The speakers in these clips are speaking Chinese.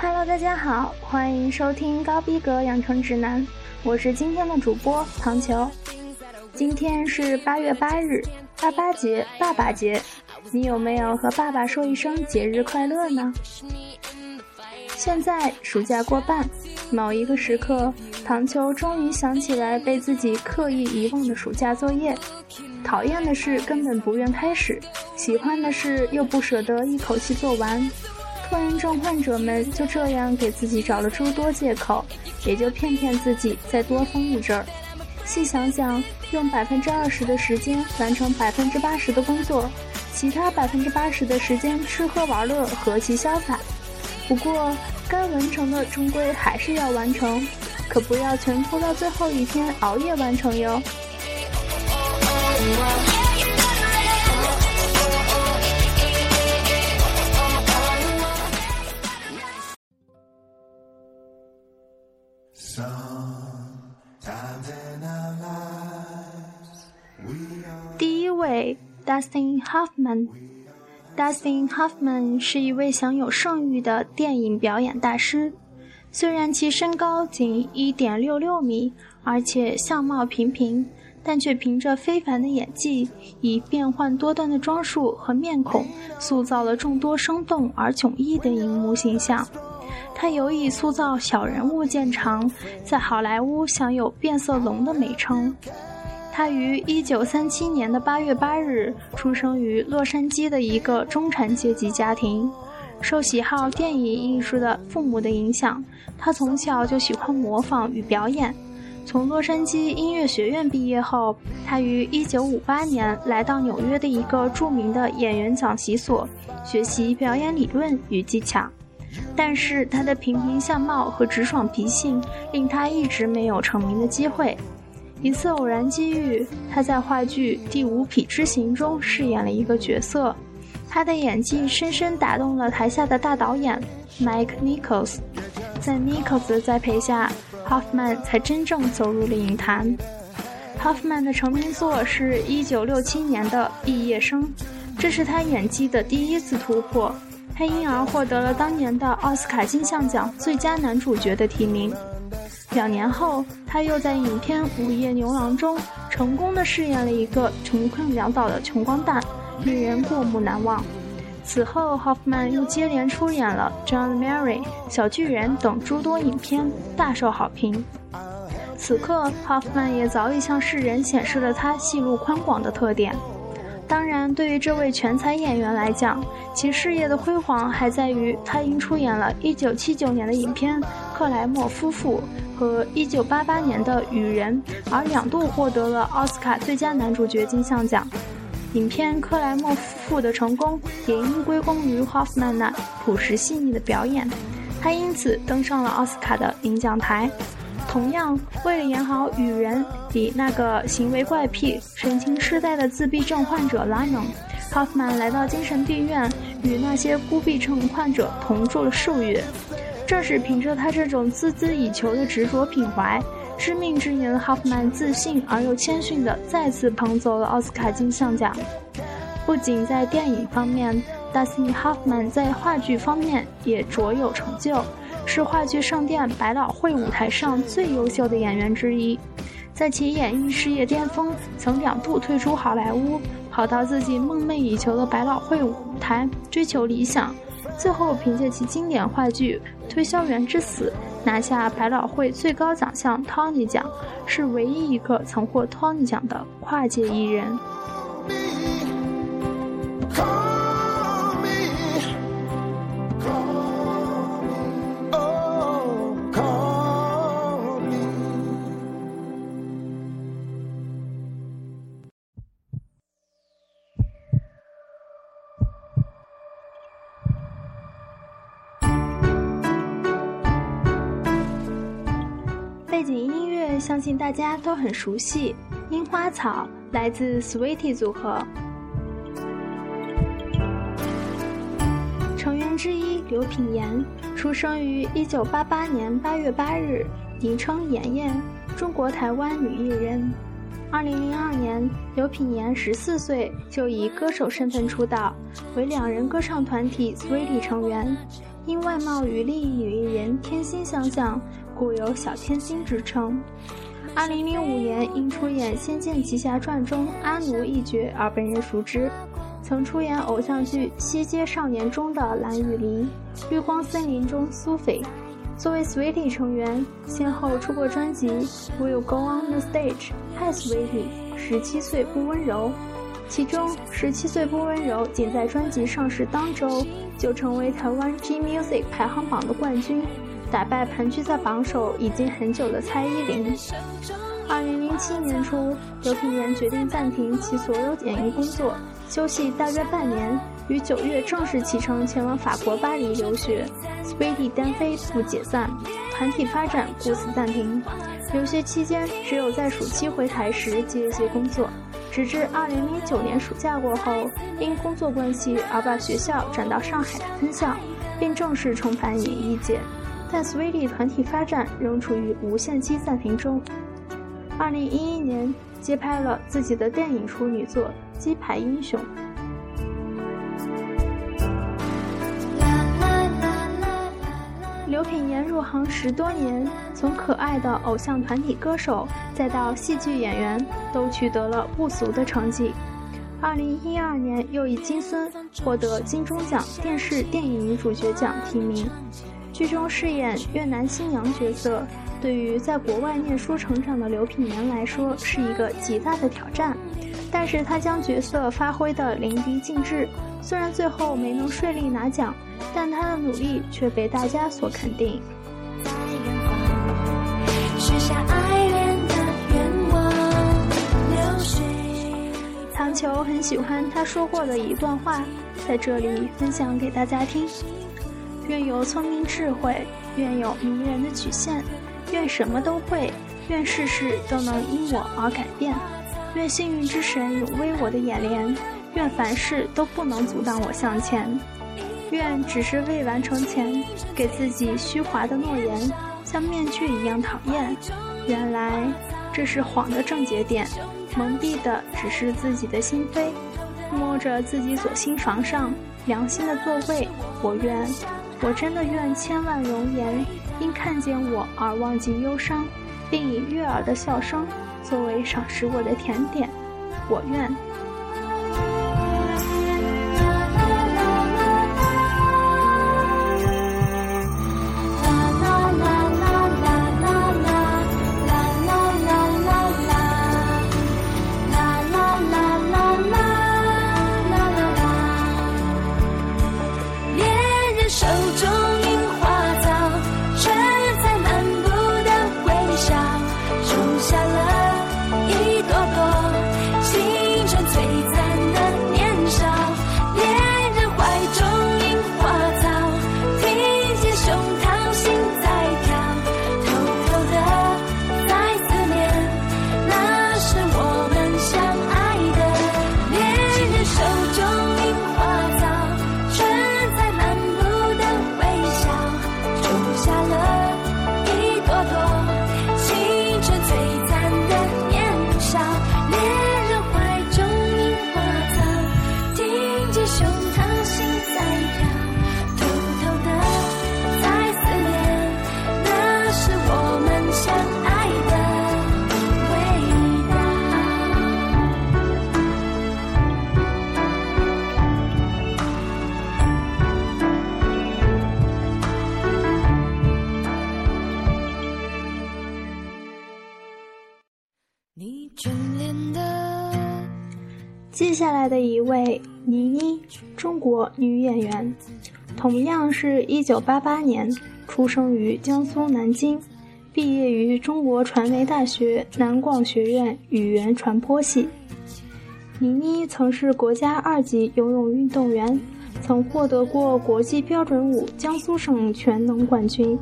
Hello，大家好，欢迎收听高逼格养成指南，我是今天的主播唐球。今天是八月八日，八八节，爸爸节，你有没有和爸爸说一声节日快乐呢？现在暑假过半，某一个时刻，唐球终于想起来被自己刻意遗忘的暑假作业。讨厌的事根本不愿开始，喜欢的事又不舍得一口气做完。拖延症患者们就这样给自己找了诸多借口，也就骗骗自己再多疯一阵儿。细想想，用百分之二十的时间完成百分之八十的工作，其他百分之八十的时间吃喝玩乐，何其潇洒！不过，该完成的终归还是要完成，可不要全拖到最后一天熬夜完成哟。，Dustin Hoffman。Dustin Hoffman 是一位享有盛誉的电影表演大师。虽然其身高仅1.66米，而且相貌平平，但却凭着非凡的演技，以变幻多端的装束和面孔，塑造了众多生动而迥异的荧幕形象。他尤以塑造小人物见长，在好莱坞享有“变色龙”的美称。他于一九三七年的八月八日出生于洛杉矶的一个中产阶级家庭。受喜好电影艺术的父母的影响，他从小就喜欢模仿与表演。从洛杉矶音乐学院毕业后，他于一九五八年来到纽约的一个著名的演员讲习所学习表演理论与技巧。但是他的平平相貌和直爽脾性令他一直没有成名的机会。一次偶然机遇，他在话剧《第五匹之行》中饰演了一个角色，他的演技深深打动了台下的大导演 Mike Nichols。在 Nichols 的栽培下，Hoffman 才真正走入了影坛。Hoffman 的成名作是一九六七年的《毕业生》，这是他演技的第一次突破，他因而获得了当年的奥斯卡金像奖最佳男主角的提名。两年后，他又在影片《午夜牛郎》中成功的饰演了一个穷困潦倒的穷光蛋，令人过目难忘。此后，Hoffman 又接连出演了《John Mary》《小巨人》等诸多影片，大受好评。此刻，Hoffman 也早已向世人显示了他戏路宽广的特点。当然，对于这位全才演员来讲，其事业的辉煌还在于他因出演了1979年的影片《克莱默夫妇》和1988年的《雨人》而两度获得了奥斯卡最佳男主角金像奖。影片《克莱默夫妇》的成功也应归功于 Hoffman 那朴实细腻的表演，他因此登上了奥斯卡的领奖台。同样，为了演好雨人里那个行为怪癖、神情痴呆的自闭症患者拉蒙，Hoffman 来到精神病院，与那些孤僻症患者同住了数月。正是凭着他这种孜孜以求的执着品怀，知命之年的 Hoffman 自信而又谦逊地再次捧走了奥斯卡金像奖。不仅在电影方面，Dustin Hoffman 在话剧方面也卓有成就。是话剧圣殿百老汇舞台上最优秀的演员之一，在其演艺事业巅峰，曾两度退出好莱坞，跑到自己梦寐以求的百老汇舞台追求理想，最后凭借其经典话剧《推销员之死》拿下百老汇最高奖项 Tony 奖，是唯一一个曾获 Tony 奖的跨界艺人。背景音乐相信大家都很熟悉，《樱花草》来自 Sweetie 组合，成员之一刘品言出生于1988年8月8日，昵称妍妍，中国台湾女艺人。2002年，刘品言14岁就以歌手身份出道，为两人歌唱团体 Sweetie 成员。因外貌与另一女艺人天心相像，故有“小天心”之称。二零零五年因出演《仙剑奇侠传》中阿奴一角而被人熟知，曾出演偶像剧《西街少年》中的蓝雨林，《绿光森林》中苏菲。作为 Sweetie 成员，先后出过专辑《Will Go On the Stage》、《Hi Sweetie》、《十七岁不温柔》。其中，《十七岁不温柔》仅在专辑上市当周就成为台湾 G Music 排行榜的冠军，打败盘踞在榜首已经很久的蔡依林。二零零七年初，刘品言决定暂停其所有演艺工作，休息大约半年，于九月正式启程前往法国巴黎留学。Speedy 单飞不解散，团体发展故此暂停。留学期间，只有在暑期回台时接一些工作。直至二零零九年暑假过后，因工作关系而把学校转到上海的分校，并正式重返演艺界。但 Sweetie 团体发展仍处于无限期暂停中。二零一一年，接拍了自己的电影处女作《鸡排英雄》。刘品言入行十多年，从可爱的偶像团体歌手，再到戏剧演员，都取得了不俗的成绩。二零一二年，又以金孙获得金钟奖电视电影女主角奖提名，剧中饰演越南新娘角色，对于在国外念书成长的刘品言来说是一个极大的挑战。但是他将角色发挥得淋漓尽致，虽然最后没能顺利拿奖。但他的努力却被大家所肯定。唐球很喜欢他说过的一段话，在这里分享给大家听：愿有聪明智慧，愿有迷人的曲线，愿什么都会，愿事事都能因我而改变，愿幸运之神永威我的眼帘，愿凡事都不能阻挡我向前。愿只是未完成前给自己虚华的诺言，像面具一样讨厌。原来这是谎的症结点，蒙蔽的只是自己的心扉。摸着自己左心房上良心的座位，我愿，我真的愿千万容颜因看见我而忘记忧伤，并以悦耳的笑声作为赏识我的甜点。我愿。接下来的一位倪妮，中国女演员，同样是一九八八年出生于江苏南京，毕业于中国传媒大学南广学院语言传播系。倪妮曾是国家二级游泳运动员，曾获得过国际标准舞江苏省全能冠军。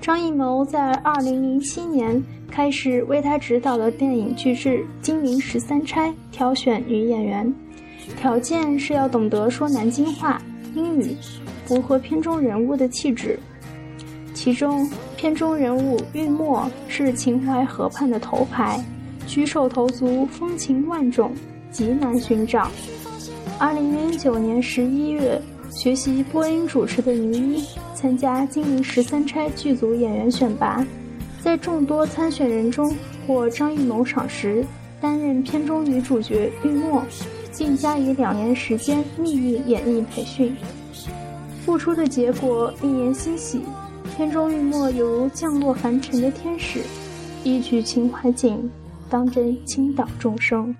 张艺谋在二零零七年。开始为他执导的电影巨制《金陵十三钗》挑选女演员，条件是要懂得说南京话、英语，符合片中人物的气质。其中，片中人物玉墨是秦淮河畔的头牌，举手投足风情万种，极难寻找。二零零九年十一月，学习播音主持的倪妮，参加《金陵十三钗》剧组演员选拔，在众多参选人中获张艺谋赏识，担任片中女主角玉墨，并加以两年时间秘密演绎培训。付出的结果令人欣喜，片中玉墨犹如降落凡尘的天使，一曲秦淮景，当真倾倒众生。《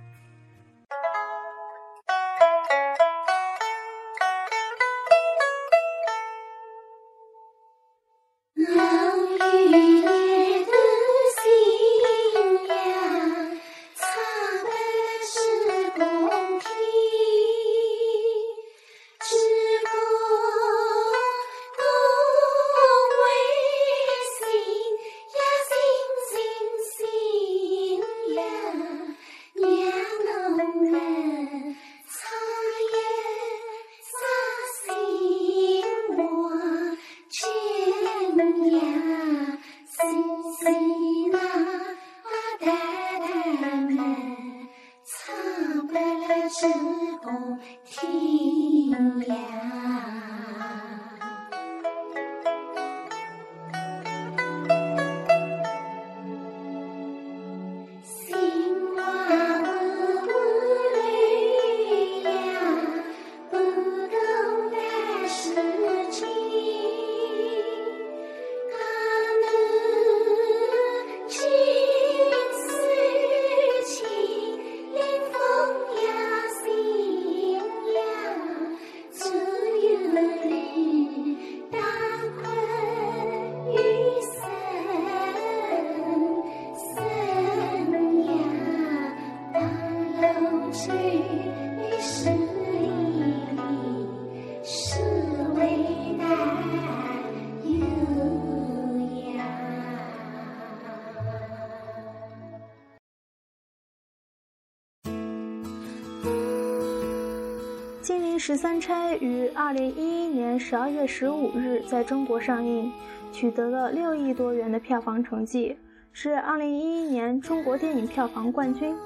十三钗》于二零一一年十二月十五日在中国上映，取得了六亿多元的票房成绩，是二零一一年中国电影票房冠军。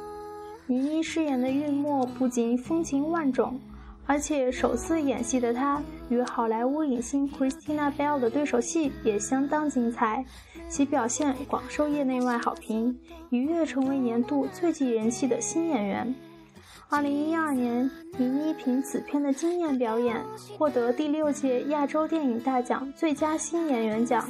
倪妮饰演的玉墨不仅风情万种，而且首次演戏的她与好莱坞影星 Christina Bell 的对手戏也相当精彩，其表现广受业内外好评，一跃成为年度最具人气的新演员。二零一二年，倪妮凭此片的惊艳表演，获得第六届亚洲电影大奖最佳新演员奖、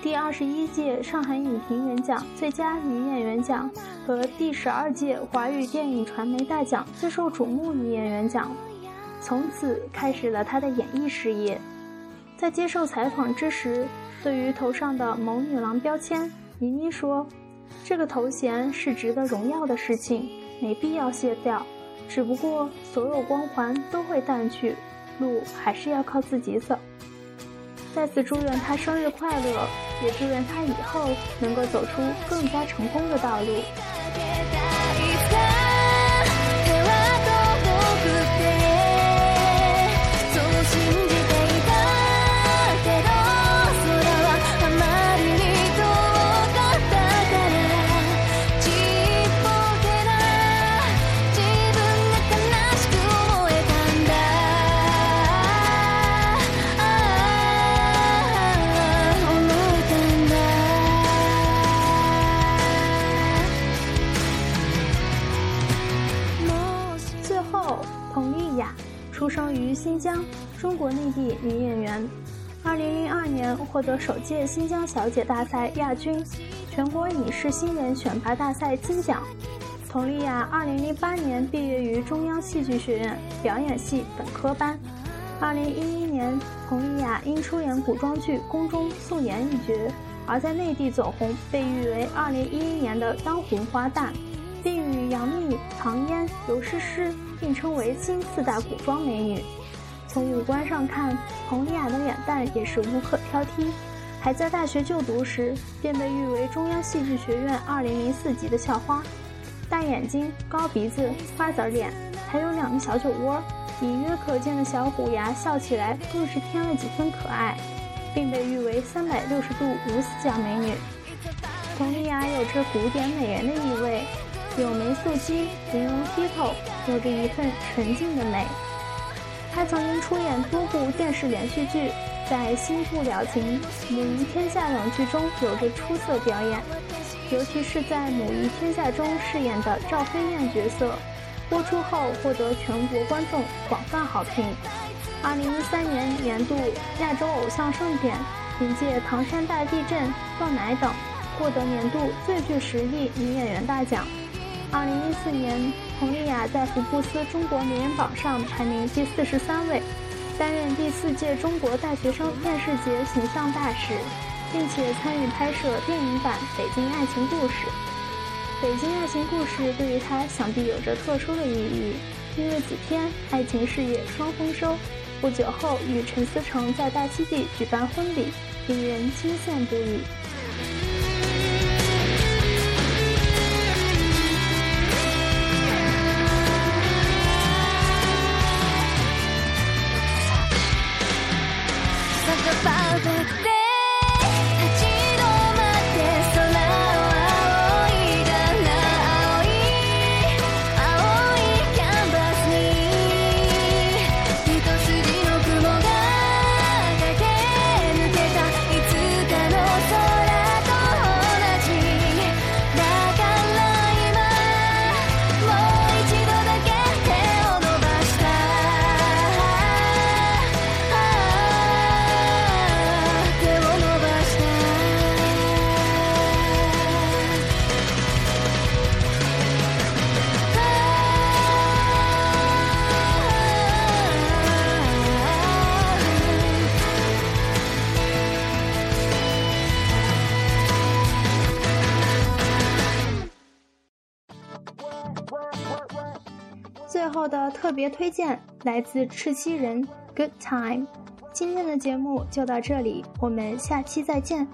第二十一届上海影评人奖最佳女演员奖和第十二届华语电影传媒大奖最受瞩目女演员奖，从此开始了她的演艺事业。在接受采访之时，对于头上的“某女郎”标签，倪妮说：“这个头衔是值得荣耀的事情，没必要卸掉。”只不过，所有光环都会淡去，路还是要靠自己走。再次祝愿他生日快乐，也祝愿他以后能够走出更加成功的道路。获得首届新疆小姐大赛亚军，全国影视新人选拔大赛金奖。佟丽娅二零零八年毕业于中央戏剧学院表演系本科班。二零一一年，佟丽娅因出演古装剧《宫中素颜》一角，而在内地走红，被誉为二零一一年的当红花旦。并与杨幂、唐嫣、刘诗诗并称为新四大古装美女。从五官上看，佟丽娅的脸蛋也是无可挑剔。还在大学就读时，便被誉为中央戏剧学院2004级的校花。大眼睛、高鼻子、瓜子脸，还有两个小酒窝，隐约可见的小虎牙，笑起来更是添了几分可爱，并被誉为三百六十度无死角美女。佟丽娅有着古典美人的意味。有眉素肌，玲珑剔透，有着一份纯净的美。他曾经出演多部电视连续剧，在《新不了情》《母仪天下》等剧中有着出色表演，尤其是在《母仪天下》中饰演的赵飞燕角色，播出后获得全国观众广泛好评。二零一三年年度亚洲偶像盛典，凭借《唐山大地震》《断奶》等，获得年度最具实力女演员大奖。二零一四年，佟丽娅在福布斯中国名人榜上排名第四十三位，担任第四届中国大学生电视节形象大使，并且参与拍摄电影版《北京爱情故事》。《北京爱情故事》对于她想必有着特殊的意义，因为此片爱情事业双丰收。不久后，与陈思诚在大溪地举办婚礼，令人惊羡不已。最后的特别推荐来自赤西仁《Good Time》。今天的节目就到这里，我们下期再见。